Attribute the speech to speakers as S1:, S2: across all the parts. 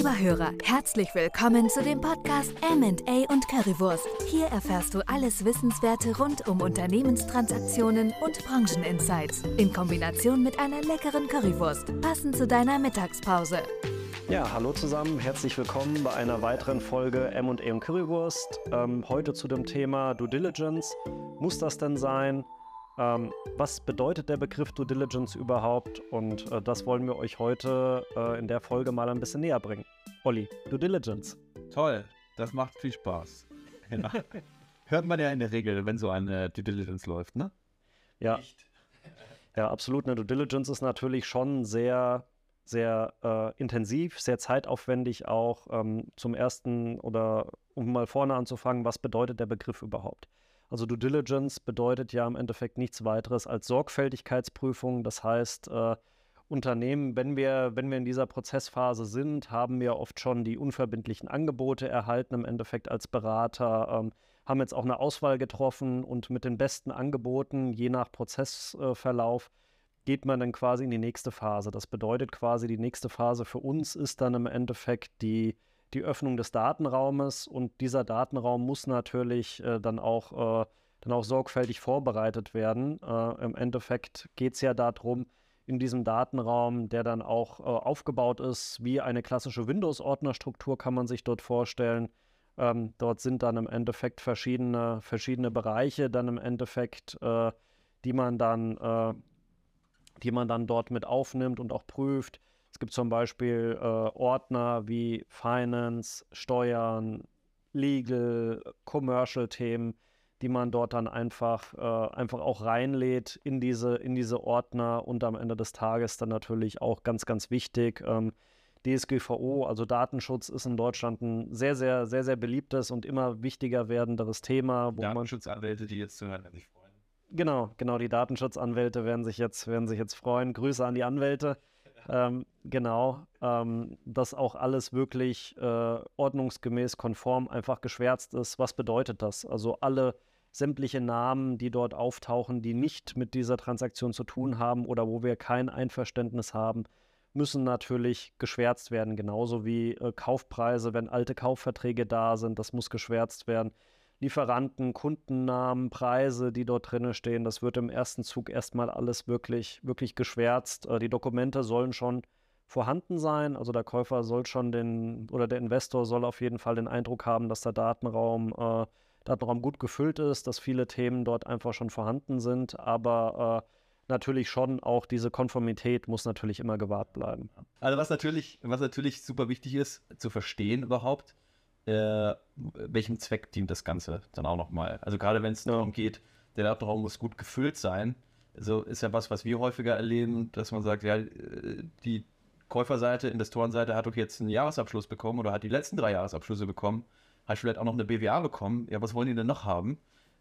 S1: Lieber Hörer, herzlich willkommen zu dem Podcast MA und Currywurst. Hier erfährst du alles Wissenswerte rund um Unternehmenstransaktionen und Brancheninsights in Kombination mit einer leckeren Currywurst, passend zu deiner Mittagspause.
S2: Ja, hallo zusammen, herzlich willkommen bei einer weiteren Folge M&A und Currywurst. Ähm, heute zu dem Thema Due Diligence. Muss das denn sein? Ähm, was bedeutet der Begriff Due Diligence überhaupt? Und äh, das wollen wir euch heute äh, in der Folge mal ein bisschen näher bringen. Olli, Due Diligence.
S3: Toll, das macht viel Spaß. Ja. Hört man ja in der Regel, wenn so eine Due Diligence läuft, ne?
S2: Ja. Nicht. Ja, absolut. Eine Due Diligence ist natürlich schon sehr, sehr äh, intensiv, sehr zeitaufwendig auch. Ähm, zum ersten oder um mal vorne anzufangen, was bedeutet der Begriff überhaupt? Also Due Diligence bedeutet ja im Endeffekt nichts weiteres als Sorgfältigkeitsprüfung. Das heißt, äh, Unternehmen, wenn wir, wenn wir in dieser Prozessphase sind, haben wir oft schon die unverbindlichen Angebote erhalten, im Endeffekt als Berater, ähm, haben jetzt auch eine Auswahl getroffen und mit den besten Angeboten, je nach Prozessverlauf, geht man dann quasi in die nächste Phase. Das bedeutet quasi, die nächste Phase für uns ist dann im Endeffekt die die Öffnung des Datenraumes und dieser Datenraum muss natürlich äh, dann, auch, äh, dann auch sorgfältig vorbereitet werden. Äh, Im Endeffekt geht es ja darum, in diesem Datenraum, der dann auch äh, aufgebaut ist, wie eine klassische Windows-Ordnerstruktur kann man sich dort vorstellen. Ähm, dort sind dann im Endeffekt verschiedene, verschiedene Bereiche, dann im Endeffekt, äh, die man dann, äh, die man dann dort mit aufnimmt und auch prüft gibt zum Beispiel äh, Ordner wie Finance, Steuern, Legal, Commercial-Themen, die man dort dann einfach, äh, einfach auch reinlädt in diese, in diese Ordner und am Ende des Tages dann natürlich auch ganz, ganz wichtig. Ähm, DSGVO, also Datenschutz, ist in Deutschland ein sehr, sehr, sehr, sehr beliebtes und immer wichtiger werdenderes Thema.
S3: Datenschutzanwälte, die jetzt zuhören, werden sich freuen.
S2: Genau, genau, die Datenschutzanwälte werden sich jetzt, werden sich jetzt freuen. Grüße an die Anwälte. Ähm, genau, ähm, dass auch alles wirklich äh, ordnungsgemäß konform einfach geschwärzt ist. Was bedeutet das? Also alle sämtliche Namen, die dort auftauchen, die nicht mit dieser Transaktion zu tun haben oder wo wir kein Einverständnis haben, müssen natürlich geschwärzt werden, genauso wie äh, Kaufpreise, wenn alte Kaufverträge da sind, das muss geschwärzt werden. Lieferanten, Kundennamen, Preise, die dort drin stehen. Das wird im ersten Zug erstmal alles wirklich, wirklich geschwärzt. Äh, die Dokumente sollen schon vorhanden sein. Also der Käufer soll schon den oder der Investor soll auf jeden Fall den Eindruck haben, dass der Datenraum, äh, Datenraum gut gefüllt ist, dass viele Themen dort einfach schon vorhanden sind. Aber äh, natürlich schon auch diese Konformität muss natürlich immer gewahrt bleiben.
S3: Also was natürlich, was natürlich super wichtig ist, zu verstehen überhaupt, äh, welchem Zweck dient das Ganze dann auch nochmal. Also gerade wenn es darum geht, der Datenraum muss gut gefüllt sein. Also ist ja was, was wir häufiger erleben, dass man sagt, ja, äh, die Käuferseite, Investorenseite hat doch jetzt einen Jahresabschluss bekommen oder hat die letzten drei Jahresabschlüsse bekommen, hat vielleicht auch noch eine BWA bekommen. Ja, was wollen die denn noch haben?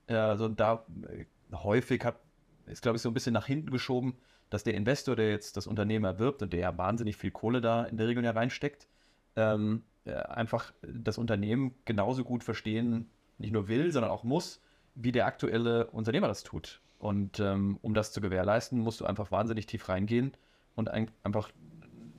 S3: Also da äh, häufig hat, ist glaube ich so ein bisschen nach hinten geschoben, dass der Investor, der jetzt das Unternehmen erwirbt und der ja wahnsinnig viel Kohle da in der Regel ja reinsteckt, ähm, äh, einfach das Unternehmen genauso gut verstehen, nicht nur will, sondern auch muss, wie der aktuelle Unternehmer das tut. Und ähm, um das zu gewährleisten, musst du einfach wahnsinnig tief reingehen und ein, einfach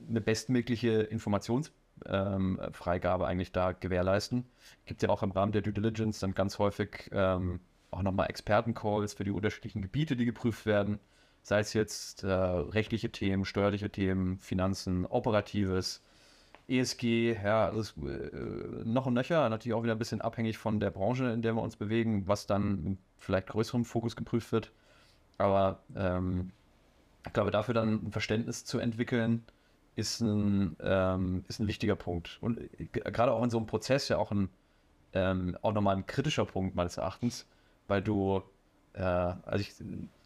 S3: eine bestmögliche Informationsfreigabe ähm, eigentlich da gewährleisten. Gibt ja auch im Rahmen der Due Diligence dann ganz häufig ähm, auch nochmal Expertencalls für die unterschiedlichen Gebiete, die geprüft werden. Sei es jetzt äh, rechtliche Themen, steuerliche Themen, Finanzen, Operatives, ESG, ja, das, äh, noch und nöcher, natürlich auch wieder ein bisschen abhängig von der Branche, in der wir uns bewegen, was dann mit vielleicht größerem Fokus geprüft wird. Aber ähm, ich glaube, dafür dann ein Verständnis zu entwickeln, ist ein, ähm, ist ein wichtiger Punkt. Und äh, gerade auch in so einem Prozess ja auch ein ähm, auch nochmal ein kritischer Punkt meines Erachtens, weil du, äh, also ich,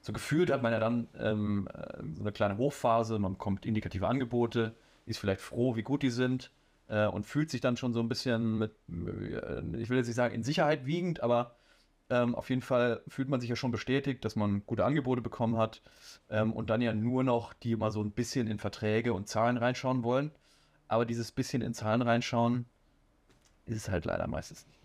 S3: so gefühlt hat man ja dann ähm, äh, so eine kleine Hochphase, man bekommt indikative Angebote, ist vielleicht froh, wie gut die sind äh, und fühlt sich dann schon so ein bisschen mit, äh, ich will jetzt nicht sagen in Sicherheit wiegend, aber ähm, auf jeden Fall fühlt man sich ja schon bestätigt, dass man gute Angebote bekommen hat ähm, und dann ja nur noch die mal so ein bisschen in Verträge und Zahlen reinschauen wollen. Aber dieses bisschen in Zahlen reinschauen ist es halt leider meistens nicht.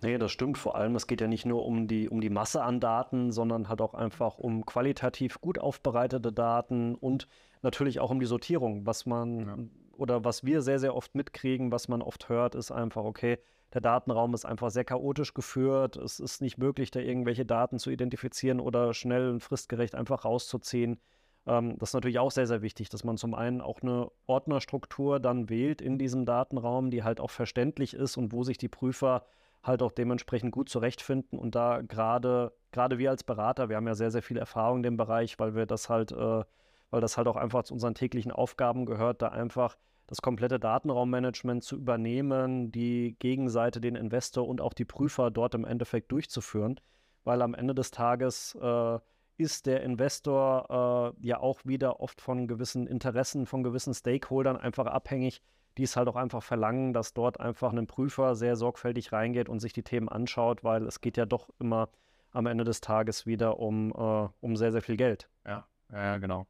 S2: Nee, das stimmt. Vor allem, es geht ja nicht nur um die, um die Masse an Daten, sondern halt auch einfach um qualitativ gut aufbereitete Daten und natürlich auch um die Sortierung. Was man ja. oder was wir sehr, sehr oft mitkriegen, was man oft hört, ist einfach, okay, der Datenraum ist einfach sehr chaotisch geführt. Es ist nicht möglich, da irgendwelche Daten zu identifizieren oder schnell und fristgerecht einfach rauszuziehen. Ähm, das ist natürlich auch sehr, sehr wichtig, dass man zum einen auch eine Ordnerstruktur dann wählt in diesem Datenraum, die halt auch verständlich ist und wo sich die Prüfer halt auch dementsprechend gut zurechtfinden und da gerade, gerade wir als Berater, wir haben ja sehr, sehr viel Erfahrung in dem Bereich, weil wir das halt, äh, weil das halt auch einfach zu unseren täglichen Aufgaben gehört, da einfach das komplette Datenraummanagement zu übernehmen, die Gegenseite, den Investor und auch die Prüfer dort im Endeffekt durchzuführen, weil am Ende des Tages äh, ist der Investor äh, ja auch wieder oft von gewissen Interessen, von gewissen Stakeholdern einfach abhängig, die es halt auch einfach verlangen, dass dort einfach ein Prüfer sehr sorgfältig reingeht und sich die Themen anschaut, weil es geht ja doch immer am Ende des Tages wieder um, äh, um sehr, sehr viel Geld.
S3: Ja, ja, genau.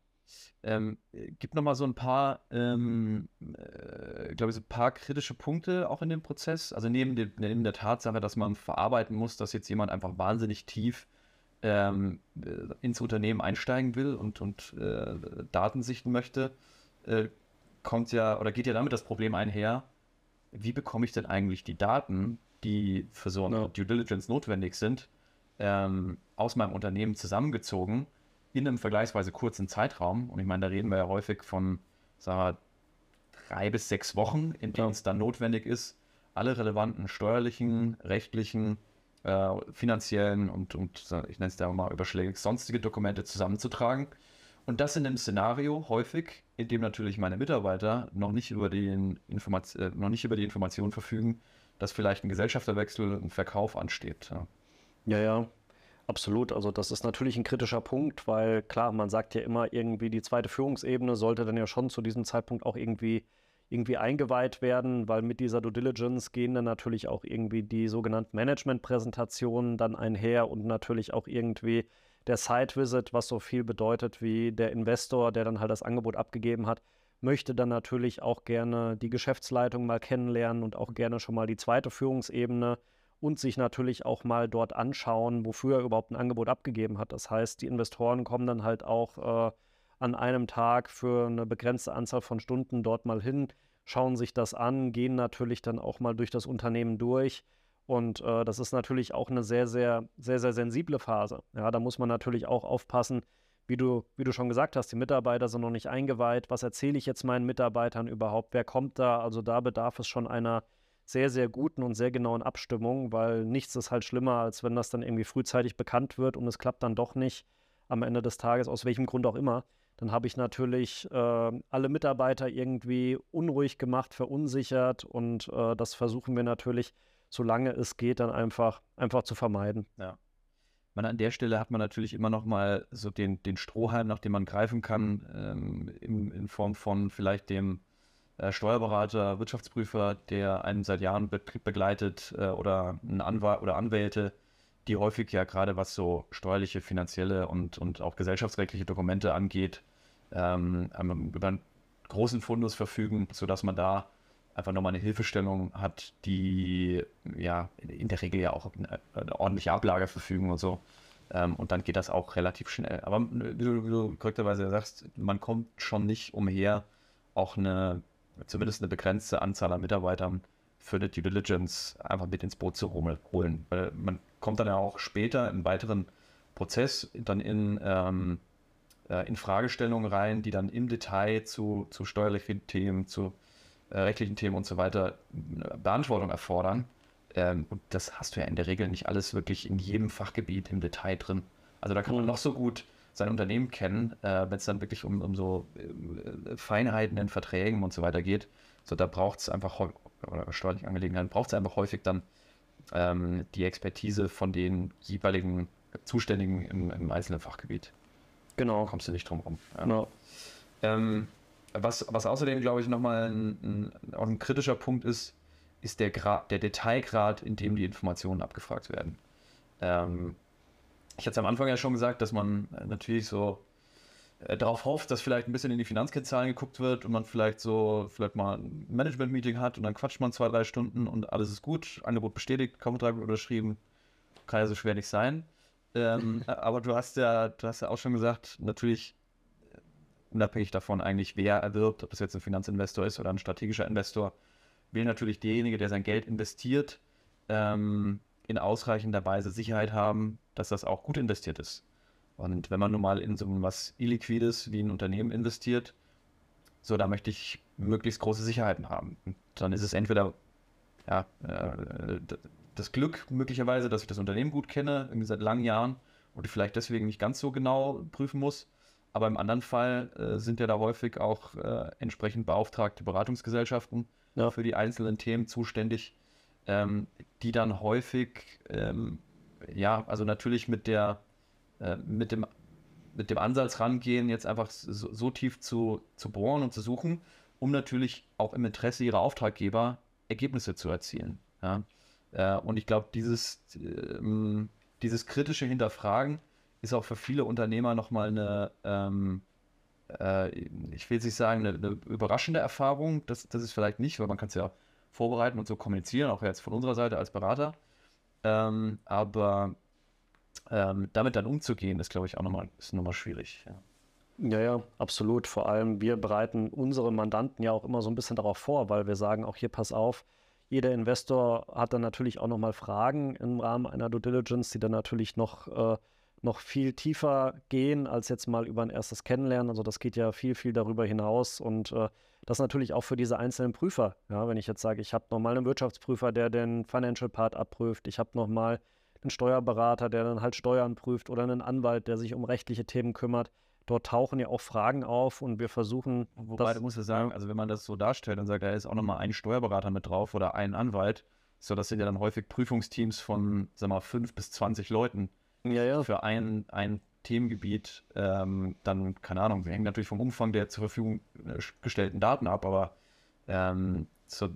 S3: Ähm, gibt noch mal so ein paar, ähm, äh, glaube ich, so ein paar kritische Punkte auch in dem Prozess. Also neben, dem, neben der Tatsache, dass man verarbeiten muss, dass jetzt jemand einfach wahnsinnig tief ähm, äh, ins Unternehmen einsteigen will und, und äh, Daten sichten möchte, äh, kommt ja oder geht ja damit das Problem einher, wie bekomme ich denn eigentlich die Daten, die für so eine ja. Due Diligence notwendig sind, ähm, aus meinem Unternehmen zusammengezogen in einem vergleichsweise kurzen Zeitraum. Und ich meine, da reden wir ja häufig von, sagen wir, drei bis sechs Wochen, in denen es dann notwendig ist, alle relevanten steuerlichen, rechtlichen, äh, finanziellen und, und ich nenne es da mal überschlägig sonstige Dokumente zusammenzutragen. Und das in einem Szenario häufig, in dem natürlich meine Mitarbeiter noch nicht über, den Informat äh, noch nicht über die Information verfügen, dass vielleicht ein Gesellschafterwechsel, ein Verkauf ansteht.
S2: Ja, ja. ja. Absolut, also das ist natürlich ein kritischer Punkt, weil klar, man sagt ja immer irgendwie, die zweite Führungsebene sollte dann ja schon zu diesem Zeitpunkt auch irgendwie, irgendwie eingeweiht werden, weil mit dieser Due Diligence gehen dann natürlich auch irgendwie die sogenannten Management-Präsentationen dann einher und natürlich auch irgendwie der Site-Visit, was so viel bedeutet wie der Investor, der dann halt das Angebot abgegeben hat, möchte dann natürlich auch gerne die Geschäftsleitung mal kennenlernen und auch gerne schon mal die zweite Führungsebene und sich natürlich auch mal dort anschauen, wofür er überhaupt ein Angebot abgegeben hat. Das heißt, die Investoren kommen dann halt auch äh, an einem Tag für eine begrenzte Anzahl von Stunden dort mal hin, schauen sich das an, gehen natürlich dann auch mal durch das Unternehmen durch. Und äh, das ist natürlich auch eine sehr, sehr, sehr, sehr sensible Phase. Ja, da muss man natürlich auch aufpassen, wie du, wie du schon gesagt hast, die Mitarbeiter sind noch nicht eingeweiht. Was erzähle ich jetzt meinen Mitarbeitern überhaupt? Wer kommt da? Also da bedarf es schon einer sehr, sehr guten und sehr genauen Abstimmung, weil nichts ist halt schlimmer, als wenn das dann irgendwie frühzeitig bekannt wird und es klappt dann doch nicht am Ende des Tages, aus welchem Grund auch immer. Dann habe ich natürlich äh, alle Mitarbeiter irgendwie unruhig gemacht, verunsichert und äh, das versuchen wir natürlich, solange es geht, dann einfach, einfach zu vermeiden.
S3: Ja. Man, an der Stelle hat man natürlich immer noch mal so den, den Strohhalm, nach dem man greifen kann, ähm, in, in Form von vielleicht dem Steuerberater, Wirtschaftsprüfer, der einen seit Jahren Betrieb begleitet äh, oder ein Anwalt oder Anwälte, die häufig ja gerade was so steuerliche, finanzielle und, und auch gesellschaftsrechtliche Dokumente angeht, ähm, über einen großen Fundus verfügen, sodass man da einfach nochmal eine Hilfestellung hat, die ja in der Regel ja auch eine, eine ordentliche Ablage verfügen und so. Ähm, und dann geht das auch relativ schnell. Aber wie du, wie du korrekterweise sagst, man kommt schon nicht umher, auch eine zumindest eine begrenzte Anzahl an Mitarbeitern für eine Due Diligence einfach mit ins Boot zu holen. Weil man kommt dann ja auch später im weiteren Prozess dann in, ähm, äh, in Fragestellungen rein, die dann im Detail zu, zu steuerlichen Themen, zu äh, rechtlichen Themen und so weiter äh, Beantwortung erfordern. Ähm, und das hast du ja in der Regel nicht alles wirklich in jedem Fachgebiet im Detail drin. Also da kann man noch so gut sein Unternehmen kennen, äh, wenn es dann wirklich um, um so äh, Feinheiten in Verträgen und so weiter geht. So, da braucht es einfach, oder steuerliche Angelegenheiten, braucht es einfach häufig dann ähm, die Expertise von den jeweiligen Zuständigen im, im einzelnen Fachgebiet.
S2: Genau.
S3: Da kommst du nicht drum rum. Ja. Genau. Ähm, was, was außerdem, glaube ich, nochmal ein, ein, auch ein kritischer Punkt ist, ist der, Grad, der Detailgrad, in dem die Informationen abgefragt werden. Ähm, ich hatte es am Anfang ja schon gesagt, dass man äh, natürlich so äh, darauf hofft, dass vielleicht ein bisschen in die Finanzkennzahlen geguckt wird und man vielleicht so, vielleicht mal ein Management-Meeting hat und dann quatscht man zwei, drei Stunden und alles ist gut, Angebot bestätigt, Kaufvertrag wird unterschrieben, kann ja so schwer nicht sein. Ähm, aber du hast ja, du hast ja auch schon gesagt, natürlich unabhängig davon eigentlich, wer erwirbt, ob das jetzt ein Finanzinvestor ist oder ein strategischer Investor, will natürlich derjenige, der sein Geld investiert, ähm, in ausreichender Weise Sicherheit haben, dass das auch gut investiert ist. Und wenn man nun mal in so was Illiquides wie ein Unternehmen investiert, so, da möchte ich möglichst große Sicherheiten haben. Und dann ist es entweder ja, äh, das Glück möglicherweise, dass ich das Unternehmen gut kenne, irgendwie seit langen Jahren und ich vielleicht deswegen nicht ganz so genau prüfen muss. Aber im anderen Fall äh, sind ja da häufig auch äh, entsprechend beauftragte Beratungsgesellschaften ja. für die einzelnen Themen zuständig, ähm, die dann häufig, ähm, ja, also natürlich mit der, äh, mit dem, mit dem Ansatz rangehen, jetzt einfach so, so, tief zu, zu bohren und zu suchen, um natürlich auch im Interesse ihrer Auftraggeber Ergebnisse zu erzielen. Ja? Äh, und ich glaube, dieses, ähm, dieses kritische Hinterfragen ist auch für viele Unternehmer nochmal eine, ähm, äh, ich will jetzt nicht sagen, eine, eine, überraschende Erfahrung. Das, das ist vielleicht nicht, weil man kann es ja vorbereiten und so kommunizieren, auch jetzt von unserer Seite als Berater. Ähm, aber ähm, damit dann umzugehen, ist, glaube ich, auch nochmal, nochmal schwierig. Ja.
S2: Ja, ja, absolut. Vor allem, wir bereiten unsere Mandanten ja auch immer so ein bisschen darauf vor, weil wir sagen, auch hier pass auf, jeder Investor hat dann natürlich auch nochmal Fragen im Rahmen einer Due Diligence, die dann natürlich noch, äh, noch viel tiefer gehen als jetzt mal über ein erstes Kennenlernen. Also das geht ja viel, viel darüber hinaus und äh, das natürlich auch für diese einzelnen Prüfer. Ja, wenn ich jetzt sage, ich habe nochmal einen Wirtschaftsprüfer, der den Financial Part abprüft, ich habe nochmal einen Steuerberater, der dann halt Steuern prüft oder einen Anwalt, der sich um rechtliche Themen kümmert dort tauchen ja auch Fragen auf und wir versuchen.
S3: Wobei, du musst ja sagen, also wenn man das so darstellt und sagt, da ist auch nochmal ein Steuerberater mit drauf oder ein Anwalt, so das sind ja dann häufig Prüfungsteams von, sag mal, fünf bis zwanzig Leuten
S2: ja, ja.
S3: für ein, ein Themengebiet. Ähm, dann, keine Ahnung, wir hängen natürlich vom Umfang der zur Verfügung äh, gestellten Daten ab, aber ähm, so,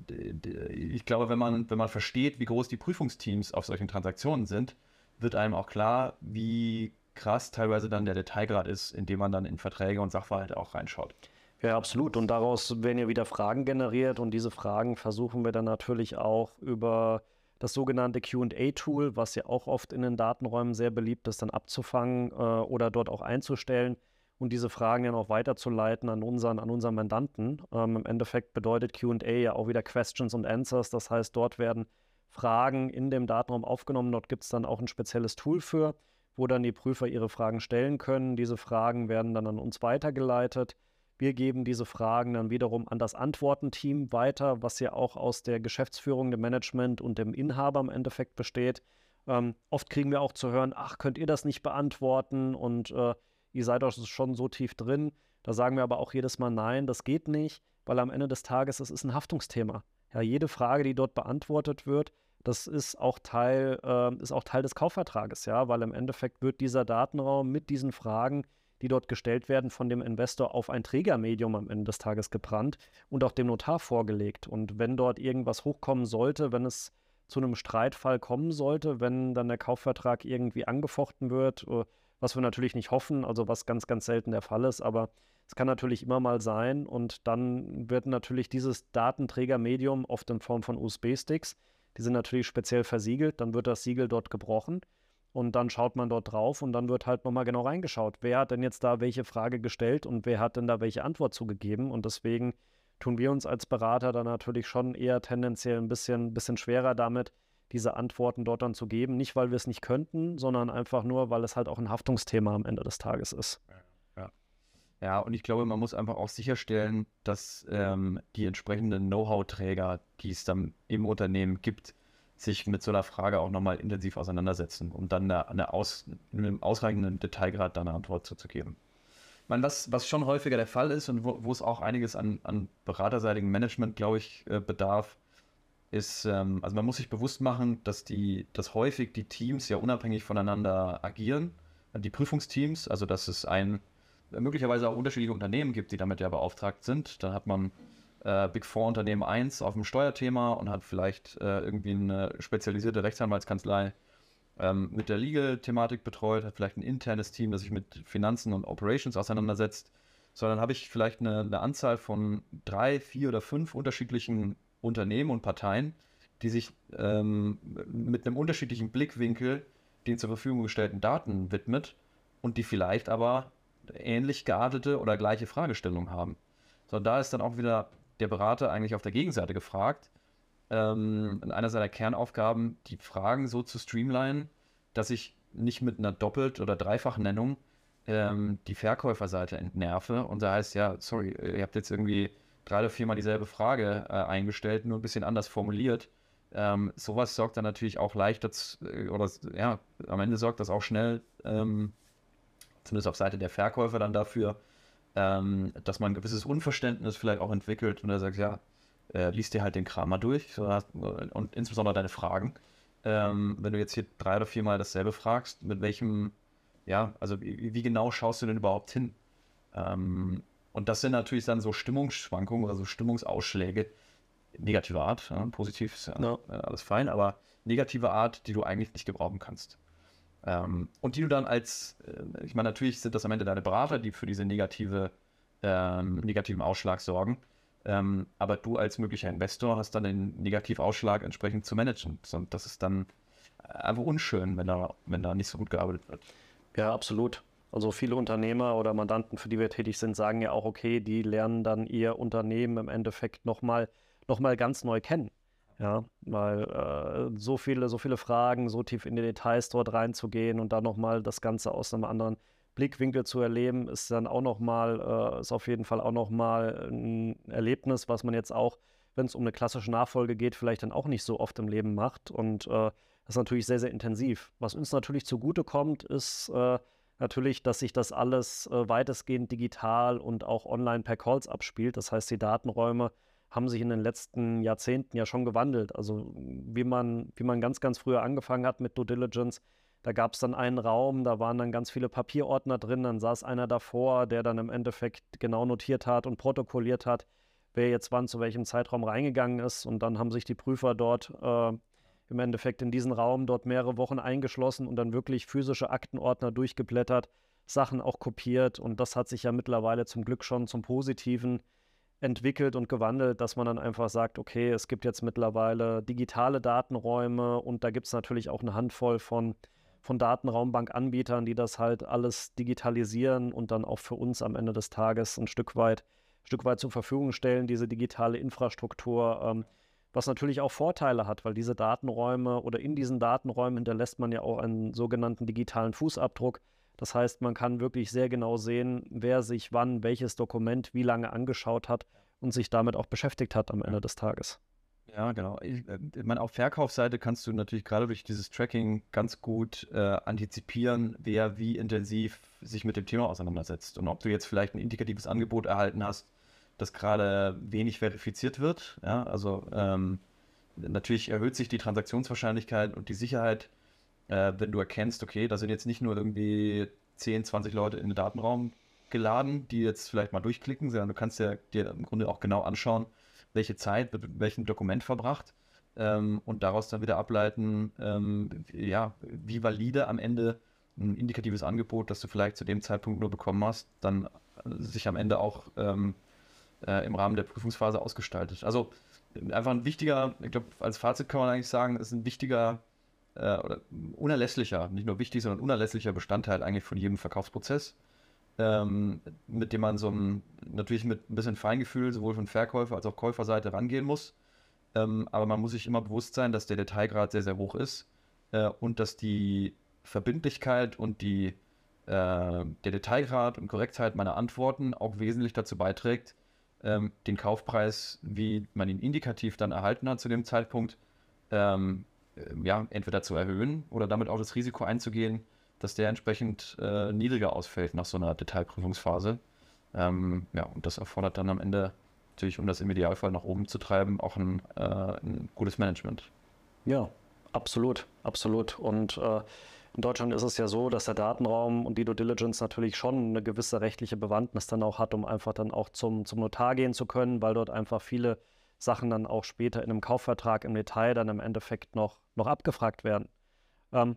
S3: ich glaube, wenn man, wenn man versteht, wie groß die Prüfungsteams auf solchen Transaktionen sind, wird einem auch klar, wie krass teilweise dann der Detailgrad ist, indem man dann in Verträge und Sachverhalte auch reinschaut.
S2: Ja, absolut. Und daraus werden ja wieder Fragen generiert und diese Fragen versuchen wir dann natürlich auch über das sogenannte QA-Tool, was ja auch oft in den Datenräumen sehr beliebt ist, dann abzufangen äh, oder dort auch einzustellen und diese Fragen dann auch weiterzuleiten an unseren, an unseren Mandanten. Ähm, Im Endeffekt bedeutet QA ja auch wieder Questions und Answers. Das heißt, dort werden Fragen in dem Datenraum aufgenommen. Dort gibt es dann auch ein spezielles Tool für wo dann die Prüfer ihre Fragen stellen können. Diese Fragen werden dann an uns weitergeleitet. Wir geben diese Fragen dann wiederum an das Antwortenteam weiter, was ja auch aus der Geschäftsführung, dem Management und dem Inhaber im Endeffekt besteht. Ähm, oft kriegen wir auch zu hören, ach, könnt ihr das nicht beantworten und äh, ihr seid doch schon so tief drin. Da sagen wir aber auch jedes Mal, nein, das geht nicht, weil am Ende des Tages es ist ein Haftungsthema. Ja, jede Frage, die dort beantwortet wird, das ist auch Teil, äh, ist auch Teil des Kaufvertrages, ja, weil im Endeffekt wird dieser Datenraum mit diesen Fragen, die dort gestellt werden, von dem Investor auf ein Trägermedium am Ende des Tages gebrannt und auch dem Notar vorgelegt. Und wenn dort irgendwas hochkommen sollte, wenn es zu einem Streitfall kommen sollte, wenn dann der Kaufvertrag irgendwie angefochten wird, äh, was wir natürlich nicht hoffen, also was ganz, ganz selten der Fall ist, aber es kann natürlich immer mal sein und dann wird natürlich dieses Datenträgermedium oft in Form von USB-Sticks die sind natürlich speziell versiegelt, dann wird das Siegel dort gebrochen und dann schaut man dort drauf und dann wird halt nochmal genau reingeschaut, wer hat denn jetzt da welche Frage gestellt und wer hat denn da welche Antwort zugegeben und deswegen tun wir uns als Berater dann natürlich schon eher tendenziell ein bisschen, bisschen schwerer damit, diese Antworten dort dann zu geben. Nicht, weil wir es nicht könnten, sondern einfach nur, weil es halt auch ein Haftungsthema am Ende des Tages ist.
S3: Ja, und ich glaube, man muss einfach auch sicherstellen, dass ähm, die entsprechenden Know-how-Träger, die es dann im Unternehmen gibt, sich mit so einer Frage auch nochmal intensiv auseinandersetzen, um dann eine, eine aus, einem ausreichenden Detailgrad dann eine Antwort zu, zu geben. Ich meine, was, was schon häufiger der Fall ist und wo, wo es auch einiges an, an beraterseitigem Management, glaube ich, äh, bedarf, ist, ähm, also man muss sich bewusst machen, dass die, dass häufig die Teams ja unabhängig voneinander agieren. Die Prüfungsteams, also dass es ein möglicherweise auch unterschiedliche Unternehmen gibt, die damit ja beauftragt sind. Dann hat man äh, Big Four Unternehmen 1 auf dem Steuerthema und hat vielleicht äh, irgendwie eine spezialisierte Rechtsanwaltskanzlei ähm, mit der Legal-Thematik betreut, hat vielleicht ein internes Team, das sich mit Finanzen und Operations auseinandersetzt. Sondern habe ich vielleicht eine, eine Anzahl von drei, vier oder fünf unterschiedlichen Unternehmen und Parteien, die sich ähm, mit einem unterschiedlichen Blickwinkel den zur Verfügung gestellten Daten widmet und die vielleicht aber ähnlich geartete oder gleiche Fragestellungen haben. So, da ist dann auch wieder der Berater eigentlich auf der Gegenseite gefragt, ähm, in einer seiner Kernaufgaben, die Fragen so zu streamlinen, dass ich nicht mit einer Doppelt- oder Dreifachnennung ähm, die Verkäuferseite entnerve und da heißt, ja, sorry, ihr habt jetzt irgendwie drei oder viermal dieselbe Frage äh, eingestellt, nur ein bisschen anders formuliert. Ähm, sowas sorgt dann natürlich auch leicht dazu, äh, oder ja, am Ende sorgt das auch schnell, ähm, zumindest auf Seite der Verkäufer dann dafür, ähm, dass man ein gewisses Unverständnis vielleicht auch entwickelt und er sagt, ja, äh, liest dir halt den Kram mal durch so, und insbesondere deine Fragen. Ähm, wenn du jetzt hier drei oder viermal dasselbe fragst, mit welchem, ja, also wie, wie genau schaust du denn überhaupt hin? Ähm, und das sind natürlich dann so Stimmungsschwankungen oder so Stimmungsausschläge, negative Art, ja, positiv ist ja no. alles fein, aber negative Art, die du eigentlich nicht gebrauchen kannst. Ähm, und die du dann als, äh, ich meine, natürlich sind das am Ende deine Berater, die für diese negative, ähm, negativen Ausschlag sorgen. Ähm, aber du als möglicher Investor hast dann den Negativausschlag entsprechend zu managen. Und das ist dann einfach unschön, wenn da, wenn da nicht so gut gearbeitet wird.
S2: Ja, absolut. Also viele Unternehmer oder Mandanten, für die wir tätig sind, sagen ja auch, okay, die lernen dann ihr Unternehmen im Endeffekt nochmal noch mal ganz neu kennen. Ja, weil äh, so viele, so viele Fragen, so tief in die Details dort reinzugehen und dann nochmal das Ganze aus einem anderen Blickwinkel zu erleben, ist dann auch nochmal, äh, ist auf jeden Fall auch nochmal ein Erlebnis, was man jetzt auch, wenn es um eine klassische Nachfolge geht, vielleicht dann auch nicht so oft im Leben macht. Und äh, das ist natürlich sehr, sehr intensiv. Was uns natürlich zugutekommt, ist äh, natürlich, dass sich das alles äh, weitestgehend digital und auch online per Calls abspielt. Das heißt, die Datenräume haben sich in den letzten Jahrzehnten ja schon gewandelt. Also wie man, wie man ganz, ganz früher angefangen hat mit Due Diligence, da gab es dann einen Raum, da waren dann ganz viele Papierordner drin, dann saß einer davor, der dann im Endeffekt genau notiert hat und protokolliert hat, wer jetzt wann zu welchem Zeitraum reingegangen ist. Und dann haben sich die Prüfer dort äh, im Endeffekt in diesen Raum dort mehrere Wochen eingeschlossen und dann wirklich physische Aktenordner durchgeblättert, Sachen auch kopiert. Und das hat sich ja mittlerweile zum Glück schon zum Positiven entwickelt und gewandelt, dass man dann einfach sagt, okay, es gibt jetzt mittlerweile digitale Datenräume und da gibt es natürlich auch eine Handvoll von von Datenraumbankanbietern, die das halt alles digitalisieren und dann auch für uns am Ende des Tages ein Stück weit, Stück weit zur Verfügung stellen, diese digitale Infrastruktur, ähm, was natürlich auch Vorteile hat, weil diese Datenräume oder in diesen Datenräumen hinterlässt man ja auch einen sogenannten digitalen Fußabdruck. Das heißt, man kann wirklich sehr genau sehen, wer sich wann welches Dokument wie lange angeschaut hat und sich damit auch beschäftigt hat am Ende des Tages.
S3: Ja, genau. Ich, äh, ich meine, auf Verkaufsseite kannst du natürlich gerade durch dieses Tracking ganz gut äh, antizipieren, wer wie intensiv sich mit dem Thema auseinandersetzt. Und ob du jetzt vielleicht ein indikatives Angebot erhalten hast, das gerade wenig verifiziert wird. Ja, also ähm, natürlich erhöht sich die Transaktionswahrscheinlichkeit und die Sicherheit, äh, wenn du erkennst, okay, da sind jetzt nicht nur irgendwie 10, 20 Leute in den Datenraum geladen, die jetzt vielleicht mal durchklicken, sondern du kannst ja dir im Grunde auch genau anschauen, welche Zeit mit welchem Dokument verbracht ähm, und daraus dann wieder ableiten, ähm, ja, wie valide am Ende ein indikatives Angebot, das du vielleicht zu dem Zeitpunkt nur bekommen hast, dann sich am Ende auch ähm, äh, im Rahmen der Prüfungsphase ausgestaltet. Also einfach ein wichtiger, ich glaube, als Fazit kann man eigentlich sagen, ist ein wichtiger äh, oder unerlässlicher, nicht nur wichtig, sondern unerlässlicher Bestandteil eigentlich von jedem Verkaufsprozess ähm, mit dem man so ein, natürlich mit ein bisschen Feingefühl sowohl von Verkäufer als auch Käuferseite rangehen muss. Ähm, aber man muss sich immer bewusst sein, dass der Detailgrad sehr, sehr hoch ist äh, und dass die Verbindlichkeit und die, äh, der Detailgrad und Korrektheit meiner Antworten auch wesentlich dazu beiträgt, ähm, den Kaufpreis, wie man ihn indikativ dann erhalten hat zu dem Zeitpunkt, ähm, äh, ja, entweder zu erhöhen oder damit auch das Risiko einzugehen, dass der entsprechend äh, niedriger ausfällt nach so einer Detailprüfungsphase. Ähm, ja, und das erfordert dann am Ende natürlich, um das im Idealfall nach oben zu treiben, auch ein, äh, ein gutes Management.
S2: Ja, absolut, absolut. Und äh, in Deutschland ist es ja so, dass der Datenraum und die Due Diligence natürlich schon eine gewisse rechtliche Bewandtnis dann auch hat, um einfach dann auch zum, zum Notar gehen zu können, weil dort einfach viele Sachen dann auch später in einem Kaufvertrag im Detail dann im Endeffekt noch, noch abgefragt werden. Ähm,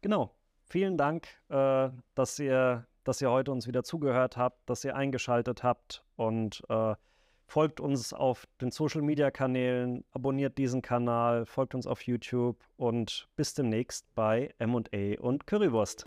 S2: genau, vielen Dank, äh, dass, ihr, dass ihr heute uns wieder zugehört habt, dass ihr eingeschaltet habt und äh, folgt uns auf den Social Media Kanälen, abonniert diesen Kanal, folgt uns auf YouTube und bis demnächst bei MA und Currywurst.